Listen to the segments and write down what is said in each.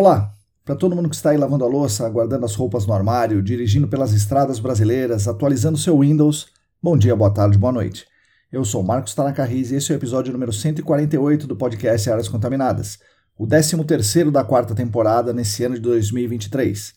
Olá, para todo mundo que está aí lavando a louça, guardando as roupas no armário, dirigindo pelas estradas brasileiras, atualizando seu Windows, bom dia, boa tarde, boa noite. Eu sou Marcos Tanaka e esse é o episódio número 148 do podcast Áreas Contaminadas, o 13º da quarta temporada nesse ano de 2023.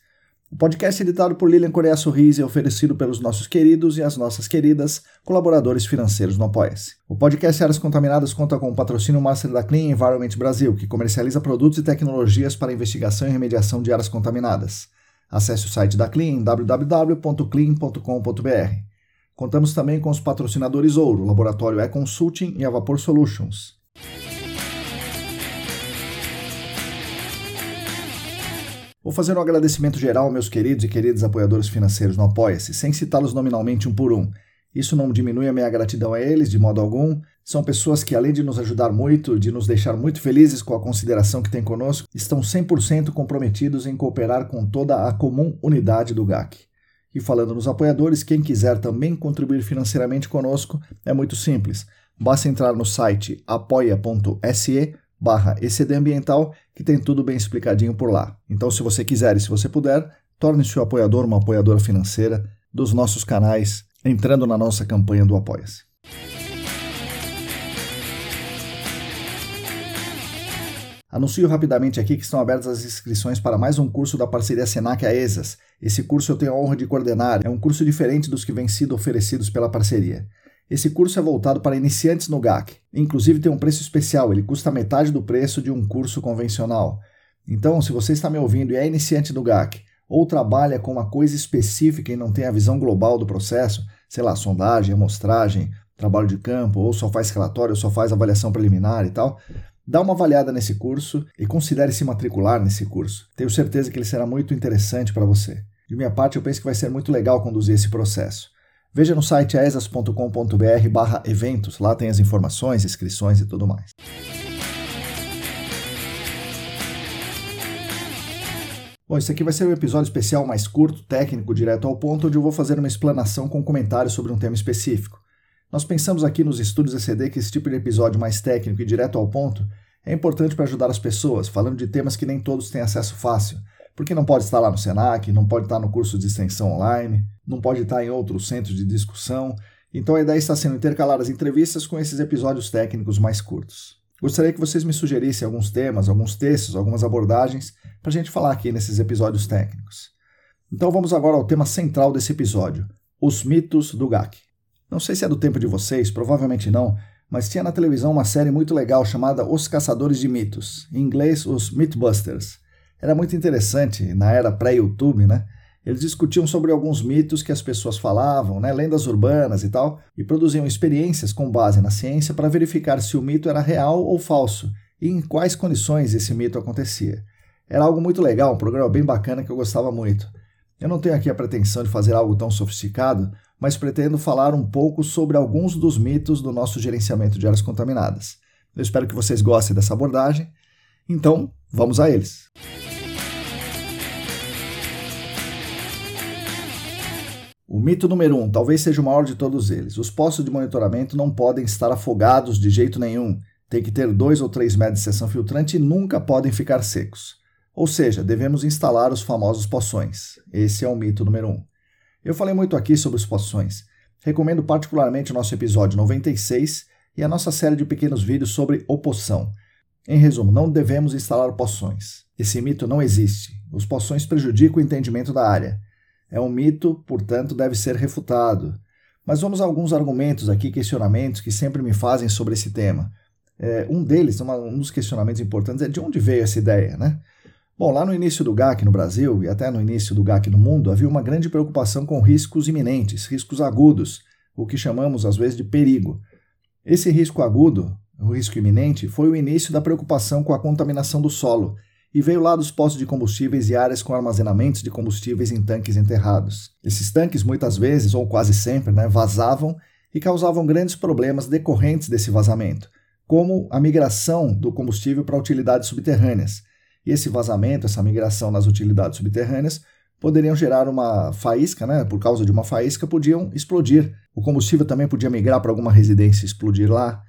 O podcast é editado por Lilian Coreia Sorris e é oferecido pelos nossos queridos e as nossas queridas colaboradores financeiros no Apoia-se. O podcast Áreas Contaminadas conta com o patrocínio master da Clean Environment Brasil, que comercializa produtos e tecnologias para investigação e remediação de áreas contaminadas. Acesse o site da Clean em www.clean.com.br. Contamos também com os patrocinadores Ouro, Laboratório E-Consulting e a Vapor Solutions. Vou fazer um agradecimento geral meus queridos e queridas apoiadores financeiros no Apoia-se, sem citá-los nominalmente um por um. Isso não diminui a minha gratidão a eles de modo algum. São pessoas que, além de nos ajudar muito, de nos deixar muito felizes com a consideração que têm conosco, estão 100% comprometidos em cooperar com toda a comum unidade do GAC. E falando nos apoiadores, quem quiser também contribuir financeiramente conosco, é muito simples. Basta entrar no site apoia.se barra ECD Ambiental, que tem tudo bem explicadinho por lá. Então, se você quiser e se você puder, torne-se um apoiador, uma apoiadora financeira dos nossos canais, entrando na nossa campanha do Apoia-se. Anuncio rapidamente aqui que estão abertas as inscrições para mais um curso da parceria Senac AESAS. Esse curso eu tenho a honra de coordenar. É um curso diferente dos que vêm sido oferecidos pela parceria. Esse curso é voltado para iniciantes no GAC. Inclusive tem um preço especial, ele custa metade do preço de um curso convencional. Então, se você está me ouvindo e é iniciante no GAC, ou trabalha com uma coisa específica e não tem a visão global do processo, sei lá, sondagem, amostragem, trabalho de campo, ou só faz relatório, ou só faz avaliação preliminar e tal, dá uma avaliada nesse curso e considere se matricular nesse curso. Tenho certeza que ele será muito interessante para você. De minha parte, eu penso que vai ser muito legal conduzir esse processo. Veja no site aesas.com.br barra eventos, lá tem as informações, inscrições e tudo mais. Bom, esse aqui vai ser um episódio especial mais curto, técnico, direto ao ponto, onde eu vou fazer uma explanação com comentários sobre um tema específico. Nós pensamos aqui nos estúdios ECD que esse tipo de episódio mais técnico e direto ao ponto é importante para ajudar as pessoas, falando de temas que nem todos têm acesso fácil, porque não pode estar lá no SENAC, não pode estar no curso de extensão online, não pode estar em outros centros de discussão. Então a ideia está sendo intercalar as entrevistas com esses episódios técnicos mais curtos. Gostaria que vocês me sugerissem alguns temas, alguns textos, algumas abordagens para a gente falar aqui nesses episódios técnicos. Então vamos agora ao tema central desse episódio: os mitos do GAC. Não sei se é do tempo de vocês, provavelmente não, mas tinha na televisão uma série muito legal chamada Os Caçadores de Mitos, em inglês, os Mythbusters. Era muito interessante na era pré-YouTube, né? Eles discutiam sobre alguns mitos que as pessoas falavam, né, lendas urbanas e tal, e produziam experiências com base na ciência para verificar se o mito era real ou falso e em quais condições esse mito acontecia. Era algo muito legal, um programa bem bacana que eu gostava muito. Eu não tenho aqui a pretensão de fazer algo tão sofisticado, mas pretendo falar um pouco sobre alguns dos mitos do nosso gerenciamento de áreas contaminadas. Eu espero que vocês gostem dessa abordagem. Então, vamos a eles. O mito número um, talvez seja o maior de todos eles. Os postos de monitoramento não podem estar afogados de jeito nenhum. Tem que ter dois ou três metros de seção filtrante e nunca podem ficar secos. Ou seja, devemos instalar os famosos poções. Esse é o mito número um. Eu falei muito aqui sobre os poções. Recomendo particularmente o nosso episódio 96 e a nossa série de pequenos vídeos sobre opoção. Em resumo, não devemos instalar poções. Esse mito não existe. Os poções prejudicam o entendimento da área. É um mito, portanto, deve ser refutado. Mas vamos a alguns argumentos aqui, questionamentos que sempre me fazem sobre esse tema. É, um deles, uma, um dos questionamentos importantes é de onde veio essa ideia, né? Bom, lá no início do GAC no Brasil e até no início do GAC no mundo, havia uma grande preocupação com riscos iminentes, riscos agudos, o que chamamos às vezes de perigo. Esse risco agudo, o risco iminente, foi o início da preocupação com a contaminação do solo e veio lá dos postos de combustíveis e áreas com armazenamentos de combustíveis em tanques enterrados. Esses tanques, muitas vezes, ou quase sempre, né, vazavam e causavam grandes problemas decorrentes desse vazamento, como a migração do combustível para utilidades subterrâneas. E esse vazamento, essa migração nas utilidades subterrâneas, poderiam gerar uma faísca, né? Por causa de uma faísca, podiam explodir. O combustível também podia migrar para alguma residência e explodir lá.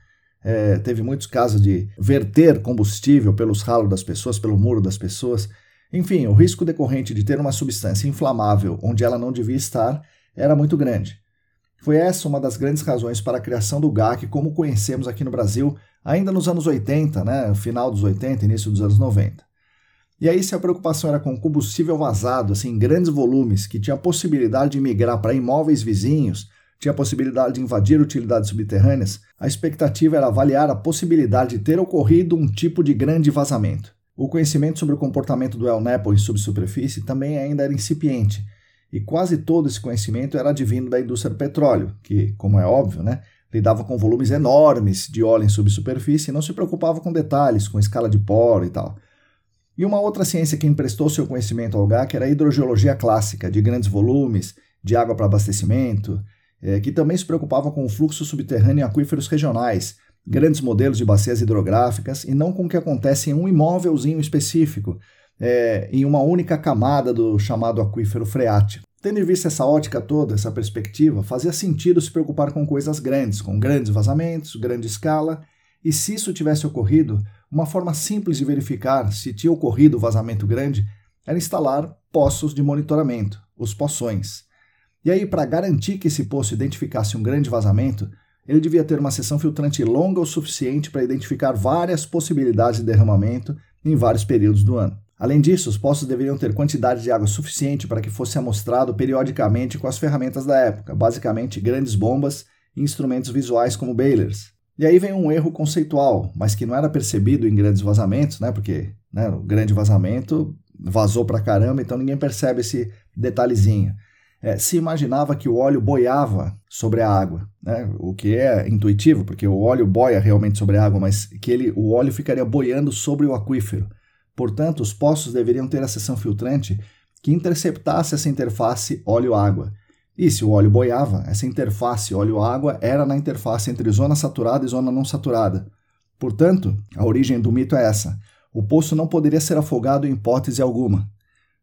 É, teve muitos casos de verter combustível pelos ralos das pessoas, pelo muro das pessoas. Enfim, o risco decorrente de ter uma substância inflamável onde ela não devia estar era muito grande. Foi essa uma das grandes razões para a criação do GAC como conhecemos aqui no Brasil, ainda nos anos 80, né, final dos 80, início dos anos 90. E aí, se a preocupação era com combustível vazado, assim, em grandes volumes, que tinha a possibilidade de migrar para imóveis vizinhos, tinha a possibilidade de invadir utilidades subterrâneas, a expectativa era avaliar a possibilidade de ter ocorrido um tipo de grande vazamento. O conhecimento sobre o comportamento do El Nepo em subsuperfície também ainda era incipiente, e quase todo esse conhecimento era advindo da indústria do petróleo, que, como é óbvio, né, lidava com volumes enormes de óleo em subsuperfície e não se preocupava com detalhes, com escala de poro e tal. E uma outra ciência que emprestou seu conhecimento ao GAC era a hidrogeologia clássica, de grandes volumes, de água para abastecimento, é, que também se preocupava com o fluxo subterrâneo em aquíferos regionais, grandes modelos de bacias hidrográficas, e não com o que acontece em um imóvelzinho específico, é, em uma única camada do chamado aquífero freático. Tendo em vista essa ótica toda, essa perspectiva, fazia sentido se preocupar com coisas grandes, com grandes vazamentos, grande escala, e se isso tivesse ocorrido, uma forma simples de verificar se tinha ocorrido vazamento grande era instalar poços de monitoramento, os poções. E aí, para garantir que esse poço identificasse um grande vazamento, ele devia ter uma seção filtrante longa o suficiente para identificar várias possibilidades de derramamento em vários períodos do ano. Além disso, os poços deveriam ter quantidade de água suficiente para que fosse amostrado periodicamente com as ferramentas da época, basicamente grandes bombas e instrumentos visuais como bailers. E aí vem um erro conceitual, mas que não era percebido em grandes vazamentos, né? Porque né, o grande vazamento vazou para caramba, então ninguém percebe esse detalhezinho é, se imaginava que o óleo boiava sobre a água, né? o que é intuitivo, porque o óleo boia realmente sobre a água, mas que ele, o óleo ficaria boiando sobre o aquífero. Portanto, os poços deveriam ter a seção filtrante que interceptasse essa interface óleo-água. E se o óleo boiava, essa interface óleo-água era na interface entre zona saturada e zona não saturada. Portanto, a origem do mito é essa: o poço não poderia ser afogado em hipótese alguma.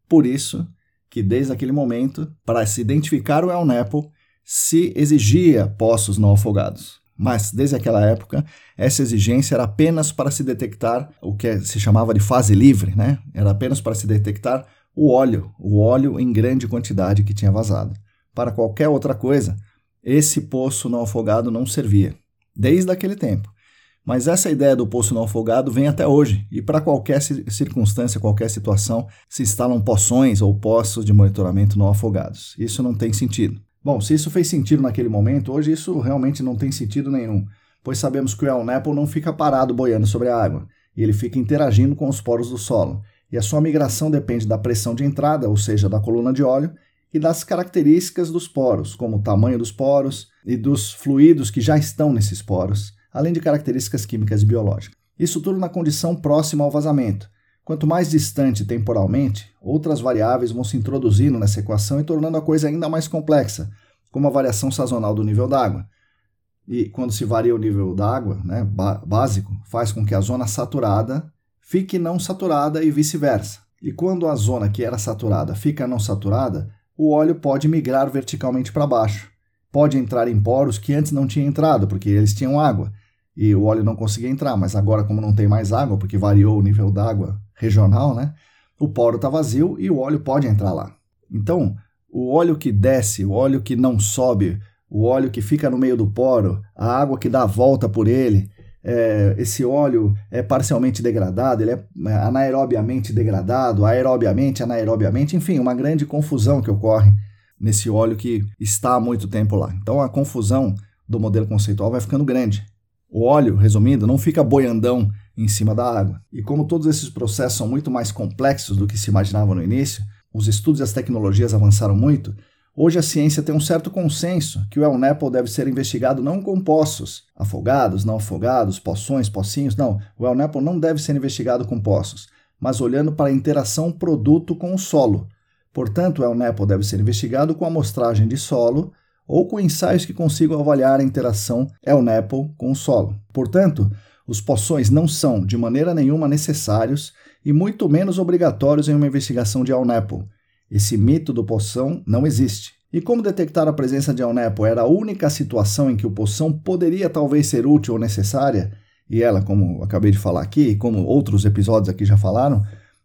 Por isso, que desde aquele momento, para se identificar o El Nepo, se exigia poços não afogados. Mas desde aquela época, essa exigência era apenas para se detectar o que se chamava de fase livre, né? Era apenas para se detectar o óleo, o óleo em grande quantidade que tinha vazado. Para qualquer outra coisa, esse poço não afogado não servia, desde aquele tempo. Mas essa ideia do poço não afogado vem até hoje, e para qualquer circunstância, qualquer situação, se instalam poções ou poços de monitoramento não afogados. Isso não tem sentido. Bom, se isso fez sentido naquele momento, hoje isso realmente não tem sentido nenhum, pois sabemos que o El Nepo não fica parado boiando sobre a água, e ele fica interagindo com os poros do solo, e a sua migração depende da pressão de entrada, ou seja, da coluna de óleo, e das características dos poros, como o tamanho dos poros e dos fluidos que já estão nesses poros além de características químicas e biológicas. Isso tudo na condição próxima ao vazamento. Quanto mais distante temporalmente, outras variáveis vão se introduzindo nessa equação e tornando a coisa ainda mais complexa, como a variação sazonal do nível d'água. e quando se varia o nível da água, né, básico, faz com que a zona saturada fique não saturada e vice-versa. E quando a zona que era saturada fica não saturada, o óleo pode migrar verticalmente para baixo. Pode entrar em poros que antes não tinha entrado, porque eles tinham água e o óleo não conseguia entrar, mas agora, como não tem mais água, porque variou o nível d'água regional, né, o poro está vazio e o óleo pode entrar lá. Então, o óleo que desce, o óleo que não sobe, o óleo que fica no meio do poro, a água que dá a volta por ele, é, esse óleo é parcialmente degradado, ele é, é anaerobiamente degradado, aerobiamente, anaerobiamente, enfim, uma grande confusão que ocorre nesse óleo que está há muito tempo lá. Então a confusão do modelo conceitual vai ficando grande. O óleo, resumindo, não fica boiandão em cima da água. E como todos esses processos são muito mais complexos do que se imaginava no início, os estudos e as tecnologias avançaram muito, Hoje a ciência tem um certo consenso que o El Nepo deve ser investigado não com poços, afogados, não afogados, poções, pocinhos, não. O El Nepo não deve ser investigado com poços, mas olhando para a interação produto com o solo. Portanto, o El Nepo deve ser investigado com amostragem de solo ou com ensaios que consigam avaliar a interação El Nepo com o solo. Portanto, os poções não são de maneira nenhuma necessários e muito menos obrigatórios em uma investigação de El Nepo esse mito do poção não existe. E como detectar a presença de Alnepo era a única situação em que o poção poderia talvez ser útil ou necessária, e ela, como acabei de falar aqui, como outros episódios aqui já falaram,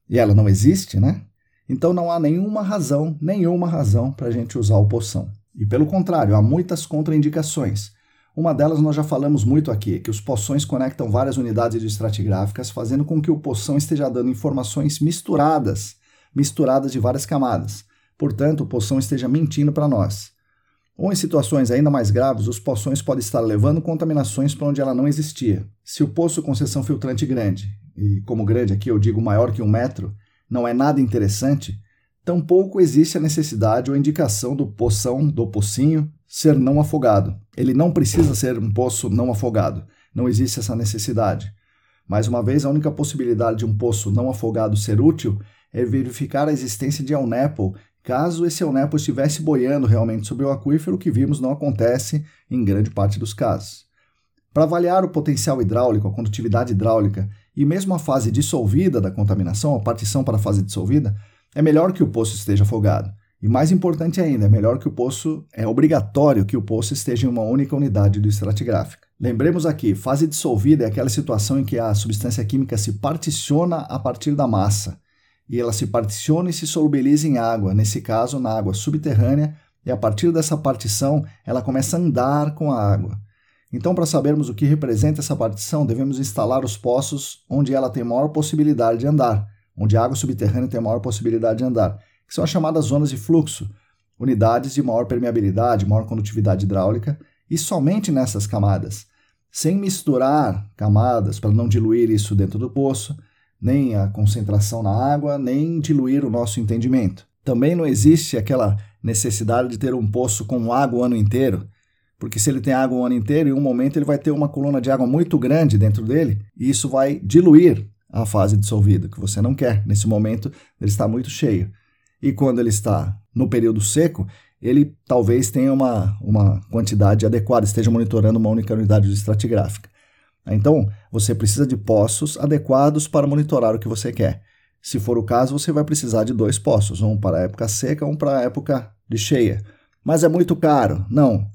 e ela não existe, né? Então não há nenhuma razão, nenhuma razão para a gente usar o poção. E pelo contrário, há muitas contraindicações. Uma delas nós já falamos muito aqui, que os poções conectam várias unidades estratigráficas, fazendo com que o poção esteja dando informações misturadas misturadas de várias camadas. Portanto, o poção esteja mentindo para nós. Ou em situações ainda mais graves, os poções podem estar levando contaminações para onde ela não existia. Se o poço com seção filtrante grande, e como grande aqui eu digo maior que um metro, não é nada interessante, tampouco existe a necessidade ou indicação do poção, do pocinho, ser não afogado. Ele não precisa ser um poço não afogado. Não existe essa necessidade. Mais uma vez, a única possibilidade de um poço não afogado ser útil é verificar a existência de Elnepo, caso esse Elnepo estivesse boiando realmente sobre o aquífero, o que vimos não acontece em grande parte dos casos. Para avaliar o potencial hidráulico, a condutividade hidráulica e mesmo a fase dissolvida da contaminação, a partição para a fase dissolvida, é melhor que o poço esteja afogado. E mais importante ainda, é melhor que o poço, é obrigatório que o poço esteja em uma única unidade do estratigráfica. Lembremos aqui, fase dissolvida é aquela situação em que a substância química se particiona a partir da massa e ela se particiona e se solubiliza em água, nesse caso na água subterrânea, e a partir dessa partição ela começa a andar com a água. Então, para sabermos o que representa essa partição, devemos instalar os poços onde ela tem maior possibilidade de andar, onde a água subterrânea tem maior possibilidade de andar, que são as chamadas zonas de fluxo, unidades de maior permeabilidade, maior condutividade hidráulica, e somente nessas camadas, sem misturar camadas para não diluir isso dentro do poço, nem a concentração na água, nem diluir o nosso entendimento. Também não existe aquela necessidade de ter um poço com água o ano inteiro, porque se ele tem água o ano inteiro, em um momento ele vai ter uma coluna de água muito grande dentro dele, e isso vai diluir a fase dissolvida, que você não quer. Nesse momento, ele está muito cheio. E quando ele está no período seco, ele talvez tenha uma, uma quantidade adequada, esteja monitorando uma única unidade estratigráfica. Então, você precisa de poços adequados para monitorar o que você quer. Se for o caso, você vai precisar de dois poços, um para a época seca, um para a época de cheia. Mas é muito caro? Não.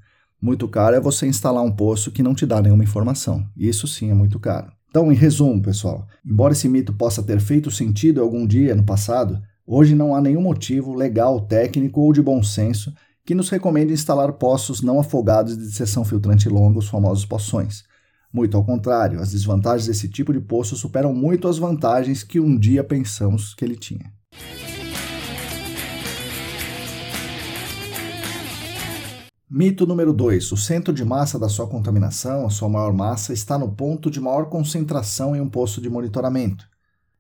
Muito caro é você instalar um poço que não te dá nenhuma informação. Isso sim é muito caro. Então, em resumo, pessoal, embora esse mito possa ter feito sentido algum dia no passado, hoje não há nenhum motivo legal, técnico ou de bom senso que nos recomende instalar poços não afogados de seção filtrante longa, os famosos poções. Muito ao contrário, as desvantagens desse tipo de poço superam muito as vantagens que um dia pensamos que ele tinha. Mito número 2. O centro de massa da sua contaminação, a sua maior massa, está no ponto de maior concentração em um poço de monitoramento.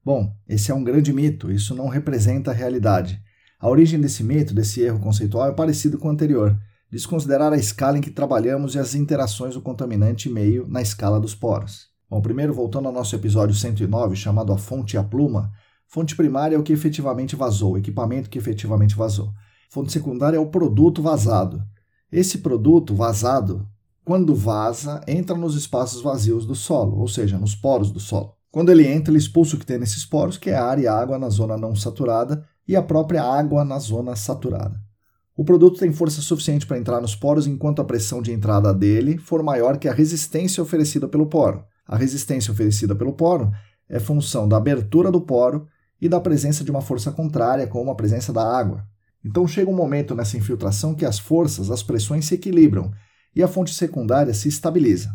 Bom, esse é um grande mito, isso não representa a realidade. A origem desse mito, desse erro conceitual, é parecido com o anterior desconsiderar a escala em que trabalhamos e as interações do contaminante meio na escala dos poros. Bom, primeiro, voltando ao nosso episódio 109, chamado A Fonte e a Pluma, fonte primária é o que efetivamente vazou, o equipamento que efetivamente vazou. Fonte secundária é o produto vazado. Esse produto vazado, quando vaza, entra nos espaços vazios do solo, ou seja, nos poros do solo. Quando ele entra, ele expulsa o que tem nesses poros, que é ar e água na zona não saturada e a própria água na zona saturada. O produto tem força suficiente para entrar nos poros enquanto a pressão de entrada dele for maior que a resistência oferecida pelo poro. A resistência oferecida pelo poro é função da abertura do poro e da presença de uma força contrária, como a presença da água. Então chega um momento nessa infiltração que as forças, as pressões se equilibram e a fonte secundária se estabiliza.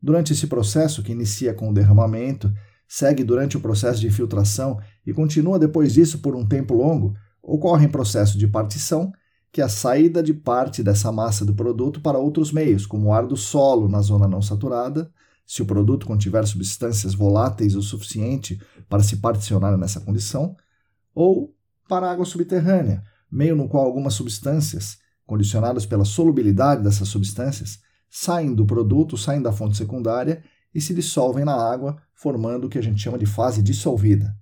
Durante esse processo, que inicia com o derramamento, segue durante o processo de filtração e continua depois disso por um tempo longo, ocorre um processo de partição, que é a saída de parte dessa massa do produto para outros meios, como o ar do solo na zona não saturada, se o produto contiver substâncias voláteis o suficiente para se particionar nessa condição, ou para a água subterrânea, meio no qual algumas substâncias, condicionadas pela solubilidade dessas substâncias, saem do produto, saem da fonte secundária e se dissolvem na água, formando o que a gente chama de fase dissolvida.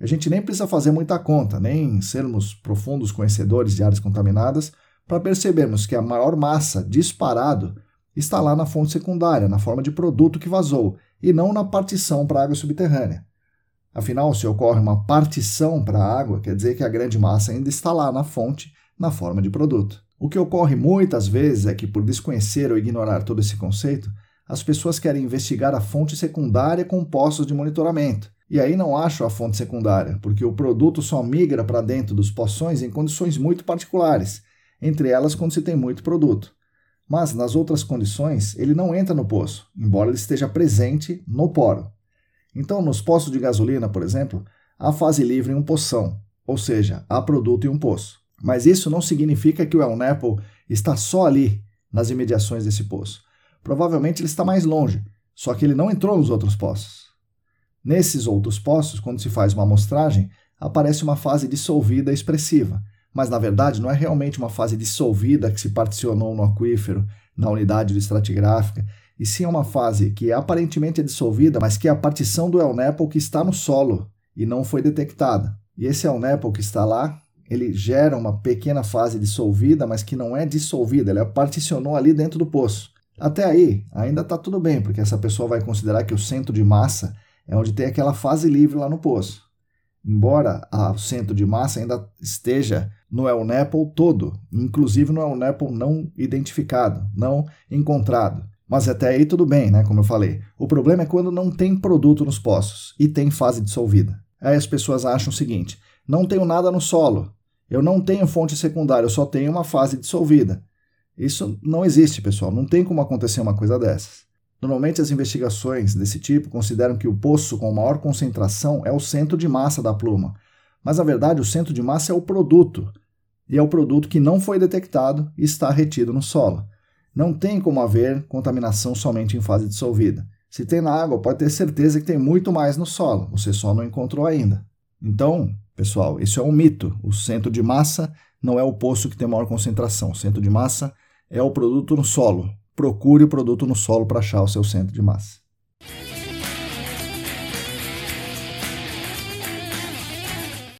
A gente nem precisa fazer muita conta, nem sermos profundos conhecedores de áreas contaminadas, para percebermos que a maior massa disparado está lá na fonte secundária, na forma de produto que vazou, e não na partição para a água subterrânea. Afinal, se ocorre uma partição para a água, quer dizer que a grande massa ainda está lá na fonte, na forma de produto. O que ocorre muitas vezes é que, por desconhecer ou ignorar todo esse conceito, as pessoas querem investigar a fonte secundária com postos de monitoramento. E aí não acham a fonte secundária, porque o produto só migra para dentro dos poções em condições muito particulares, entre elas quando se tem muito produto. Mas nas outras condições, ele não entra no poço, embora ele esteja presente no poro. Então, nos postos de gasolina, por exemplo, há fase livre em um poção, ou seja, há produto em um poço. Mas isso não significa que o El Nepo está só ali, nas imediações desse poço. Provavelmente ele está mais longe, só que ele não entrou nos outros poços. Nesses outros poços, quando se faz uma amostragem, aparece uma fase dissolvida expressiva, mas na verdade não é realmente uma fase dissolvida que se particionou no aquífero, na unidade estratigráfica, e sim é uma fase que aparentemente é dissolvida, mas que é a partição do El Nepo que está no solo e não foi detectada. E esse El Nepo que está lá, ele gera uma pequena fase dissolvida, mas que não é dissolvida, ele particionou ali dentro do poço. Até aí, ainda está tudo bem, porque essa pessoa vai considerar que o centro de massa é onde tem aquela fase livre lá no poço. Embora o centro de massa ainda esteja no El Nepo todo, inclusive no El Nepo não identificado, não encontrado. Mas até aí tudo bem, né? Como eu falei. O problema é quando não tem produto nos poços e tem fase dissolvida. Aí as pessoas acham o seguinte: não tenho nada no solo, eu não tenho fonte secundária, eu só tenho uma fase dissolvida. Isso não existe, pessoal. Não tem como acontecer uma coisa dessas. Normalmente, as investigações desse tipo consideram que o poço com maior concentração é o centro de massa da pluma. Mas, na verdade, o centro de massa é o produto. E é o produto que não foi detectado e está retido no solo. Não tem como haver contaminação somente em fase dissolvida. Se tem na água, pode ter certeza que tem muito mais no solo, você só não encontrou ainda. Então, pessoal, isso é um mito. O centro de massa não é o poço que tem maior concentração. O centro de massa é o produto no solo. Procure o produto no solo para achar o seu centro de massa.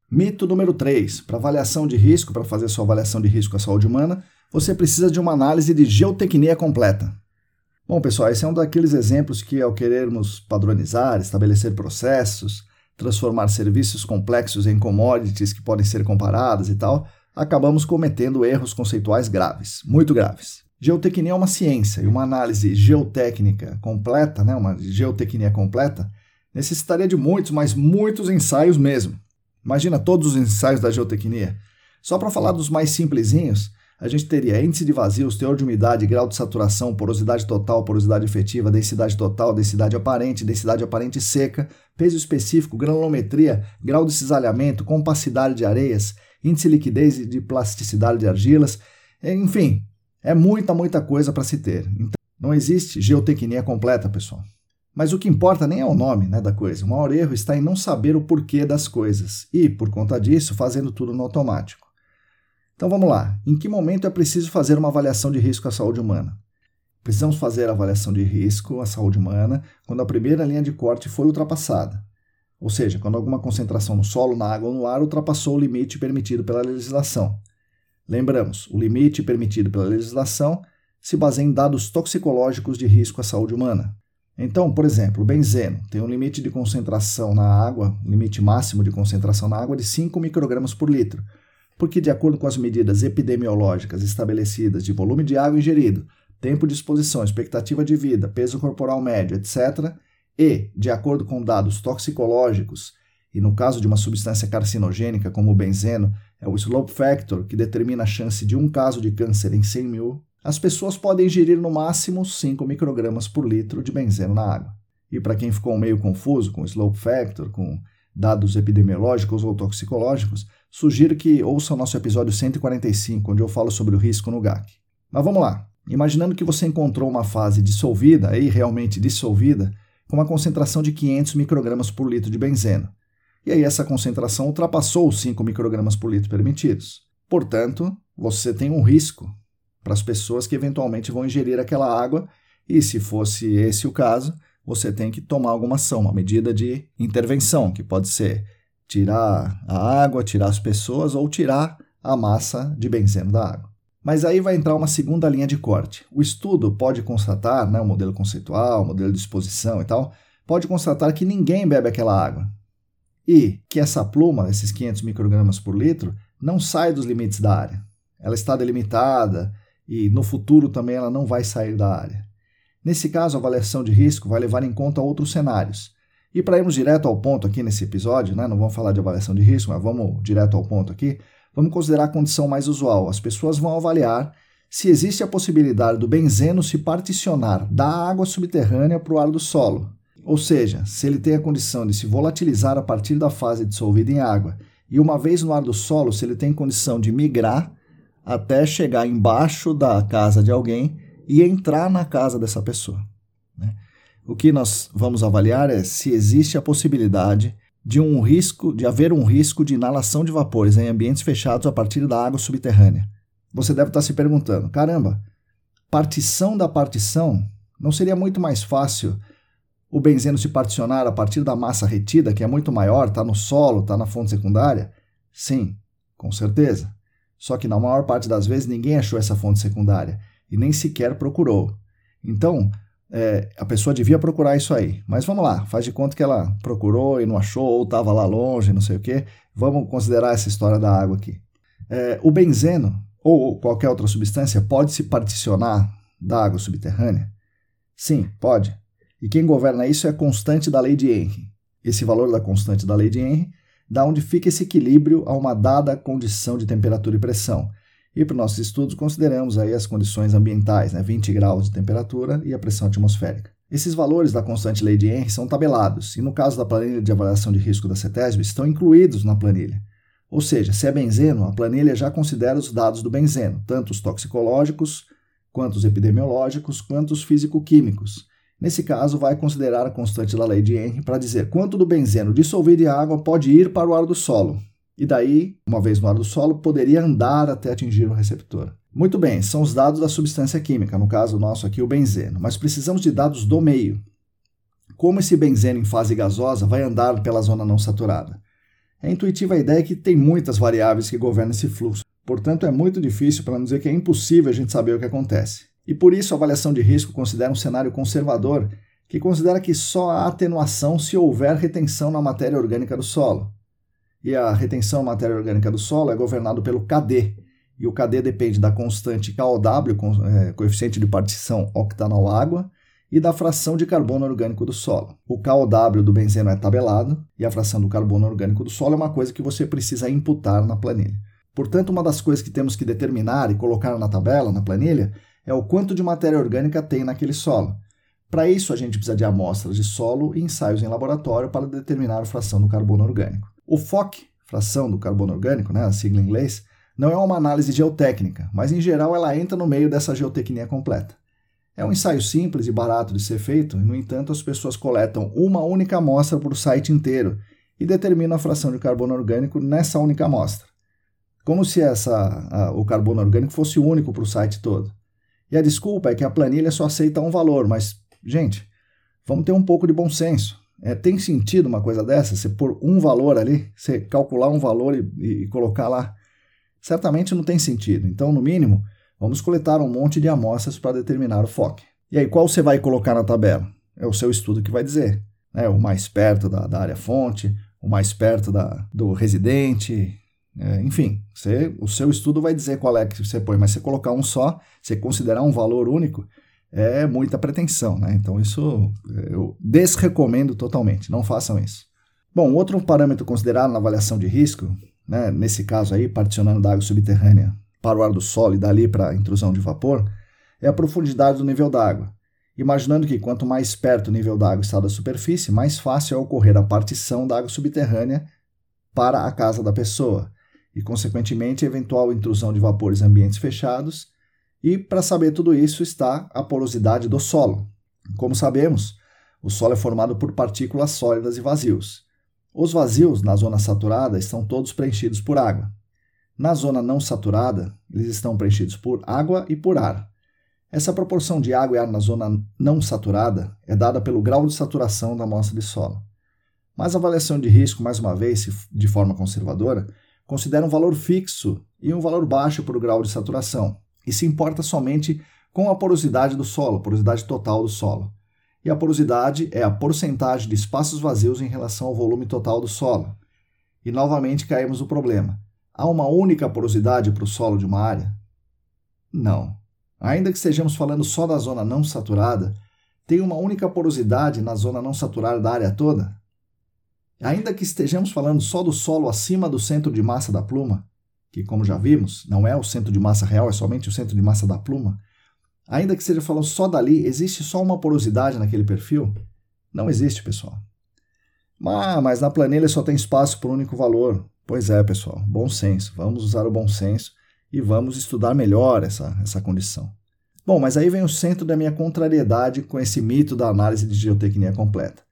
Mito número 3. Para avaliação de risco, para fazer sua avaliação de risco à saúde humana, você precisa de uma análise de geotecnia completa. Bom, pessoal, esse é um daqueles exemplos que, ao querermos padronizar, estabelecer processos, transformar serviços complexos em commodities que podem ser comparadas e tal, acabamos cometendo erros conceituais graves, muito graves. Geotecnia é uma ciência e uma análise geotécnica completa, né, uma geotecnia completa, necessitaria de muitos, mas muitos ensaios mesmo. Imagina todos os ensaios da geotecnia. Só para falar dos mais simplesinhos, a gente teria índice de vazios, teor de umidade, grau de saturação, porosidade total, porosidade efetiva, densidade total, densidade aparente, densidade aparente seca, peso específico, granulometria, grau de cisalhamento, compacidade de areias, índice de liquidez e de plasticidade de argilas, enfim, é muita, muita coisa para se ter. Então, não existe geotecnia completa, pessoal. Mas o que importa nem é o nome né, da coisa. O maior erro está em não saber o porquê das coisas e, por conta disso, fazendo tudo no automático. Então vamos lá. Em que momento é preciso fazer uma avaliação de risco à saúde humana? Precisamos fazer a avaliação de risco à saúde humana quando a primeira linha de corte foi ultrapassada. Ou seja, quando alguma concentração no solo, na água ou no ar ultrapassou o limite permitido pela legislação. Lembramos, o limite permitido pela legislação se baseia em dados toxicológicos de risco à saúde humana. Então, por exemplo, o benzeno tem um limite de concentração na água, limite máximo de concentração na água de 5 microgramas por litro, porque, de acordo com as medidas epidemiológicas estabelecidas de volume de água ingerido, tempo de exposição, expectativa de vida, peso corporal médio, etc., e, de acordo com dados toxicológicos, e no caso de uma substância carcinogênica como o benzeno, é o slope factor que determina a chance de um caso de câncer em 100 mil, as pessoas podem ingerir no máximo 5 microgramas por litro de benzeno na água. E para quem ficou meio confuso com o slope factor, com dados epidemiológicos ou toxicológicos, sugiro que ouça o nosso episódio 145, onde eu falo sobre o risco no GAC. Mas vamos lá. Imaginando que você encontrou uma fase dissolvida, e realmente dissolvida, com uma concentração de 500 microgramas por litro de benzeno. E aí essa concentração ultrapassou os 5 microgramas por litro permitidos. Portanto, você tem um risco para as pessoas que eventualmente vão ingerir aquela água, e se fosse esse o caso, você tem que tomar alguma ação, uma medida de intervenção, que pode ser tirar a água, tirar as pessoas ou tirar a massa de benzeno da água. Mas aí vai entrar uma segunda linha de corte. O estudo pode constatar, né, o modelo conceitual, o modelo de exposição e tal, pode constatar que ninguém bebe aquela água. E que essa pluma, esses 500 microgramas por litro, não sai dos limites da área. Ela está delimitada, e no futuro também ela não vai sair da área. Nesse caso, a avaliação de risco vai levar em conta outros cenários. E para irmos direto ao ponto aqui nesse episódio, né, não vamos falar de avaliação de risco, mas vamos direto ao ponto aqui, vamos considerar a condição mais usual. As pessoas vão avaliar se existe a possibilidade do benzeno se particionar da água subterrânea para o ar do solo. Ou seja, se ele tem a condição de se volatilizar a partir da fase dissolvida em água, e uma vez no ar do solo, se ele tem condição de migrar até chegar embaixo da casa de alguém e entrar na casa dessa pessoa. Né? O que nós vamos avaliar é se existe a possibilidade de um risco, de haver um risco de inalação de vapores em ambientes fechados a partir da água subterrânea. Você deve estar se perguntando: caramba, partição da partição não seria muito mais fácil o benzeno se particionar a partir da massa retida, que é muito maior, está no solo, está na fonte secundária? Sim, com certeza. Só que na maior parte das vezes ninguém achou essa fonte secundária e nem sequer procurou. Então, é, a pessoa devia procurar isso aí. Mas vamos lá, faz de conta que ela procurou e não achou, ou estava lá longe, não sei o quê. Vamos considerar essa história da água aqui. É, o benzeno, ou qualquer outra substância, pode se particionar da água subterrânea? Sim, pode. E quem governa isso é a constante da lei de Henry. Esse valor da constante da lei de Henry da onde fica esse equilíbrio a uma dada condição de temperatura e pressão. E para os nossos estudos consideramos aí as condições ambientais, né, 20 graus de temperatura e a pressão atmosférica. Esses valores da constante lei de Henry são tabelados e no caso da planilha de avaliação de risco da CETESB estão incluídos na planilha. Ou seja, se é benzeno, a planilha já considera os dados do benzeno, tanto os toxicológicos, quanto os epidemiológicos, quanto os físico-químicos. Nesse caso, vai considerar a constante da lei de Henry para dizer quanto do benzeno dissolvido em água pode ir para o ar do solo. E daí, uma vez no ar do solo, poderia andar até atingir o receptor. Muito bem, são os dados da substância química, no caso nosso aqui o benzeno, mas precisamos de dados do meio. Como esse benzeno em fase gasosa vai andar pela zona não saturada? É intuitiva a ideia que tem muitas variáveis que governam esse fluxo, portanto é muito difícil, para não dizer que é impossível a gente saber o que acontece. E por isso a avaliação de risco considera um cenário conservador, que considera que só há atenuação se houver retenção na matéria orgânica do solo. E a retenção matéria orgânica do solo é governado pelo KD, e o KD depende da constante KOW, é, coeficiente de partição octanol água, e da fração de carbono orgânico do solo. O KOW do benzeno é tabelado e a fração do carbono orgânico do solo é uma coisa que você precisa imputar na planilha. Portanto, uma das coisas que temos que determinar e colocar na tabela, na planilha, é o quanto de matéria orgânica tem naquele solo. Para isso, a gente precisa de amostras de solo e ensaios em laboratório para determinar a fração do carbono orgânico. O FOC, fração do carbono orgânico, né, a sigla em inglês, não é uma análise geotécnica, mas em geral ela entra no meio dessa geotecnia completa. É um ensaio simples e barato de ser feito, e no entanto as pessoas coletam uma única amostra o site inteiro e determinam a fração de carbono orgânico nessa única amostra. Como se essa, a, o carbono orgânico fosse único para o site todo. E a desculpa é que a planilha só aceita um valor, mas, gente, vamos ter um pouco de bom senso. É, tem sentido uma coisa dessa? Você pôr um valor ali, você calcular um valor e, e, colocar lá? Certamente não tem sentido. Então, no mínimo, Vamos coletar um monte de amostras para determinar o FOC. E aí, qual você vai colocar na tabela? É o seu estudo que vai dizer. Né? O mais perto da, da área fonte, o mais perto da, do residente, é, enfim, você, o seu estudo vai dizer qual é que você põe, mas você colocar um só, você considerar um valor único, é muita pretensão, né? Então isso eu desrecomendo totalmente, não façam isso. Bom, outro parâmetro considerado na avaliação de risco, né, nesse caso aí, particionando da água subterrânea para o ar do solo e dali para a intrusão de vapor, é a profundidade do nível d'água. Imaginando que quanto mais perto o nível d'água está da superfície, mais fácil é ocorrer a partição da água subterrânea para a casa da pessoa e, consequentemente, eventual intrusão de vapores em ambientes fechados. E para saber tudo isso está a porosidade do solo. Como sabemos, o solo é formado por partículas sólidas e vazios. Os vazios na zona saturada estão todos preenchidos por água. Na zona não saturada, eles estão preenchidos por água e por ar. Essa proporção de água e ar na zona não saturada é dada pelo grau de saturação da amostra de solo. Mas a avaliação de risco, mais uma vez, de forma conservadora, considera um valor fixo e um valor baixo para o grau de saturação, e se importa somente com a porosidade do solo, porosidade total do solo e a porosidade é a porcentagem de espaços vazios em relação ao volume total do solo. E novamente caímos no problema. Há uma única porosidade para o solo de uma área? Não. Ainda que estejamos falando só da zona não saturada, tem uma única porosidade na zona não saturada da área toda? Ainda que estejamos falando só do solo acima do centro de massa da pluma, que, como já vimos, não é o centro de massa real, é somente o centro de massa da pluma, Ainda que seja falando só dali, existe só uma porosidade naquele perfil? Não existe, pessoal. Ah, mas na planilha só tem espaço para um único valor. Pois é, pessoal, bom senso. Vamos usar o bom senso e vamos estudar melhor essa, essa condição. Bom, mas aí vem o centro da minha contrariedade com esse mito da análise de geotecnia completa.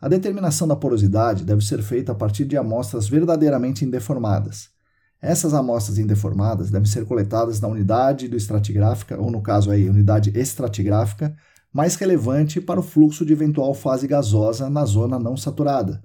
A determinação da porosidade deve ser feita a partir de amostras verdadeiramente indeformadas. Essas amostras indeformadas devem ser coletadas na unidade do estratigráfica, ou no caso aí, unidade estratigráfica, mais relevante para o fluxo de eventual fase gasosa na zona não saturada,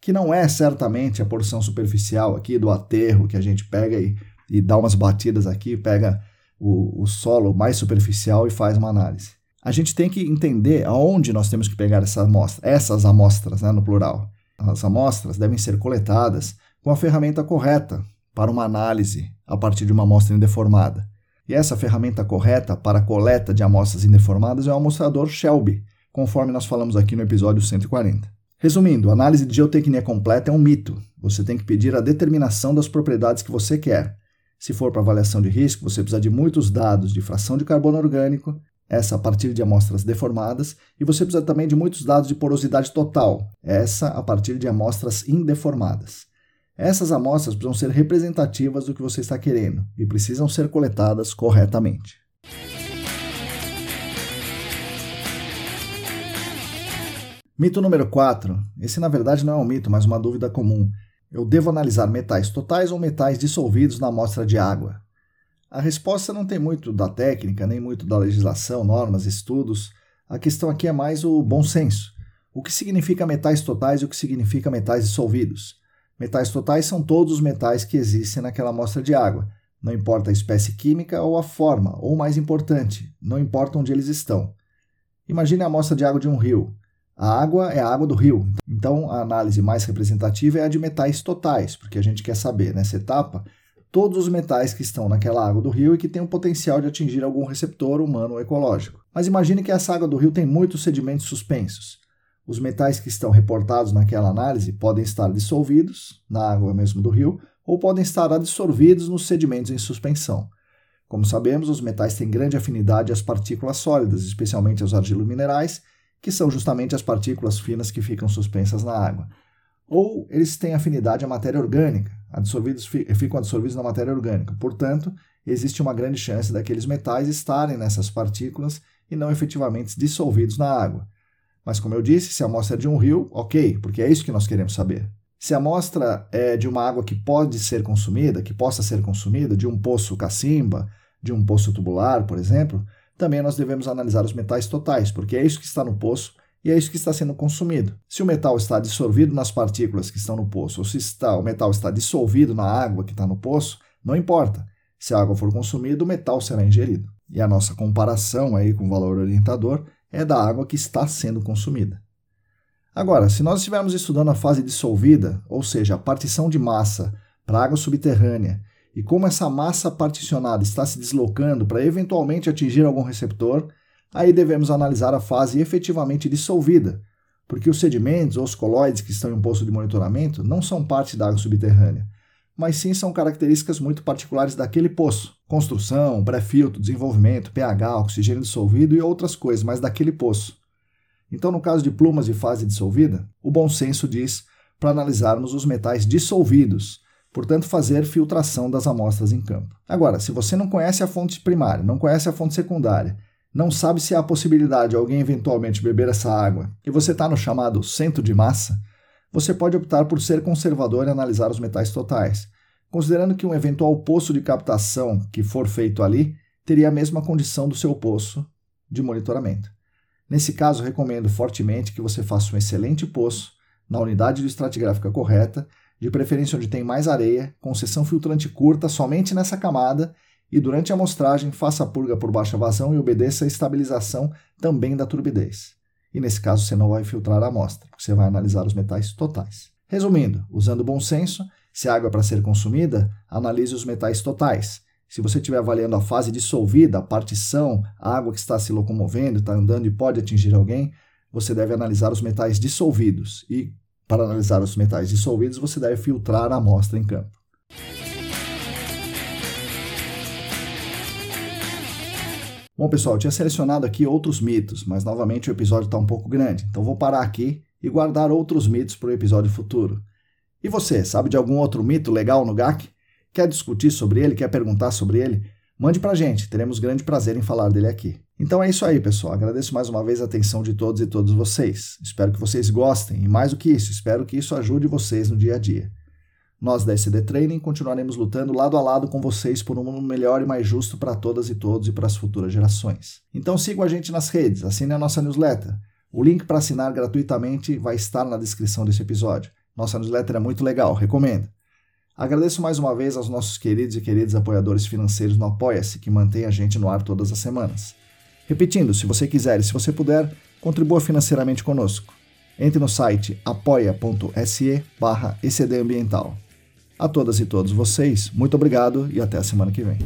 que não é certamente a porção superficial aqui do aterro que a gente pega e, e dá umas batidas aqui, pega o, o solo mais superficial e faz uma análise. A gente tem que entender aonde nós temos que pegar essa amostra, essas amostras, né, no plural. As amostras devem ser coletadas com a ferramenta correta, para uma análise a partir de uma amostra indeformada. E essa ferramenta correta para coleta de amostras indeformadas é o amostrador Shelby, conforme nós falamos aqui no episódio 140. Resumindo, análise de geotecnia completa é um mito. Você tem que pedir a determinação das propriedades que você quer. Se for para avaliação de risco, você precisa de muitos dados de fração de carbono orgânico, essa a partir de amostras deformadas, e você precisa também de muitos dados de porosidade total, essa a partir de amostras indeformadas. Essas amostras precisam ser representativas do que você está querendo e precisam ser coletadas corretamente. Mito número 4. Esse na verdade não é um mito, mas uma dúvida comum. Eu devo analisar metais totais ou metais dissolvidos na amostra de água? A resposta não tem muito da técnica, nem muito da legislação, normas, estudos. A questão aqui é mais o bom senso. O que significa metais totais e o que significa metais dissolvidos? Metais totais são todos os metais que existem naquela amostra de água, não importa a espécie química ou a forma, ou mais importante, não importa onde eles estão. Imagine a amostra de água de um rio. A água é a água do rio, então a análise mais representativa é a de metais totais, porque a gente quer saber nessa etapa todos os metais que estão naquela água do rio e que têm o potencial de atingir algum receptor humano ou ecológico. Mas imagine que essa água do rio tem muitos sedimentos suspensos. Os metais que estão reportados naquela análise podem estar dissolvidos na água mesmo do rio ou podem estar absorvidos nos sedimentos em suspensão. Como sabemos, os metais têm grande afinidade às partículas sólidas, especialmente aos argilominerais, que são justamente as partículas finas que ficam suspensas na água. Ou eles têm afinidade à matéria orgânica, ficam absorvidos na matéria orgânica. Portanto, existe uma grande chance daqueles metais estarem nessas partículas e não efetivamente dissolvidos na água. Mas, como eu disse, se a amostra é de um rio, ok, porque é isso que nós queremos saber. Se a amostra é de uma água que pode ser consumida, que possa ser consumida, de um poço cacimba, de um poço tubular, por exemplo, também nós devemos analisar os metais totais, porque é isso que está no poço e é isso que está sendo consumido. Se o metal está dissolvido nas partículas que estão no poço, ou se está, o metal está dissolvido na água que está no poço, não importa. Se a água for consumida, o metal será ingerido. E a nossa comparação aí com o valor orientador é da água que está sendo consumida. Agora, se nós estivermos estudando a fase dissolvida, ou seja, a partição de massa para água subterrânea, e como essa massa particionada está se deslocando para eventualmente atingir algum receptor, aí devemos analisar a fase efetivamente dissolvida, porque os sedimentos ou os colóides que estão em um poço de monitoramento não são parte da água subterrânea, mas sim são características muito particulares daquele poço. Construção, pré-filtro, desenvolvimento, pH, oxigênio dissolvido e outras coisas, mas daquele poço. Então, no caso de plumas de fase dissolvida, o bom senso diz para analisarmos os metais dissolvidos, portanto, fazer filtração das amostras em campo. Agora, se você não conhece a fonte primária, não conhece a fonte secundária, não sabe se há a possibilidade de alguém eventualmente beber essa água e você está no chamado centro de massa, você pode optar por ser conservador e analisar os metais totais, considerando que um eventual poço de captação que for feito ali teria a mesma condição do seu poço de monitoramento. Nesse caso, recomendo fortemente que você faça um excelente poço na unidade de estratigráfica correta, de preferência onde tem mais areia, com seção filtrante curta somente nessa camada e durante a amostragem faça a purga por baixa vazão e obedeça a estabilização também da turbidez. E nesse caso você não vai filtrar a amostra, você vai analisar os metais totais. Resumindo, usando bom senso, se a água é para ser consumida, analise os metais totais, se você estiver avaliando a fase dissolvida, a partição, a água que está se locomovendo, está andando e pode atingir alguém, você deve analisar os metais dissolvidos. E, para analisar os metais dissolvidos, você deve filtrar a amostra em campo. Bom, pessoal, eu tinha selecionado aqui outros mitos, mas novamente o episódio está um pouco grande, então vou parar aqui e guardar outros mitos para o episódio futuro. E você, sabe de algum outro mito legal no GAC? Quer discutir sobre ele? Quer perguntar sobre ele? Mande para gente, teremos grande prazer em falar dele aqui. Então é isso aí, pessoal. Agradeço mais uma vez a atenção de todos e todas vocês. Espero que vocês gostem e, mais do que isso, espero que isso ajude vocês no dia a dia. Nós da SD Training continuaremos lutando lado a lado com vocês por um mundo melhor e mais justo para todas e todos e para as futuras gerações. Então sigam a gente nas redes, assinem a nossa newsletter. O link para assinar gratuitamente vai estar na descrição desse episódio. Nossa newsletter é muito legal, recomendo. Agradeço mais uma vez aos nossos queridos e queridos apoiadores financeiros no Apoia-se, que mantém a gente no ar todas as semanas. Repetindo, se você quiser e se você puder, contribua financeiramente conosco. Entre no site apoia.se barra A todas e todos vocês, muito obrigado e até a semana que vem.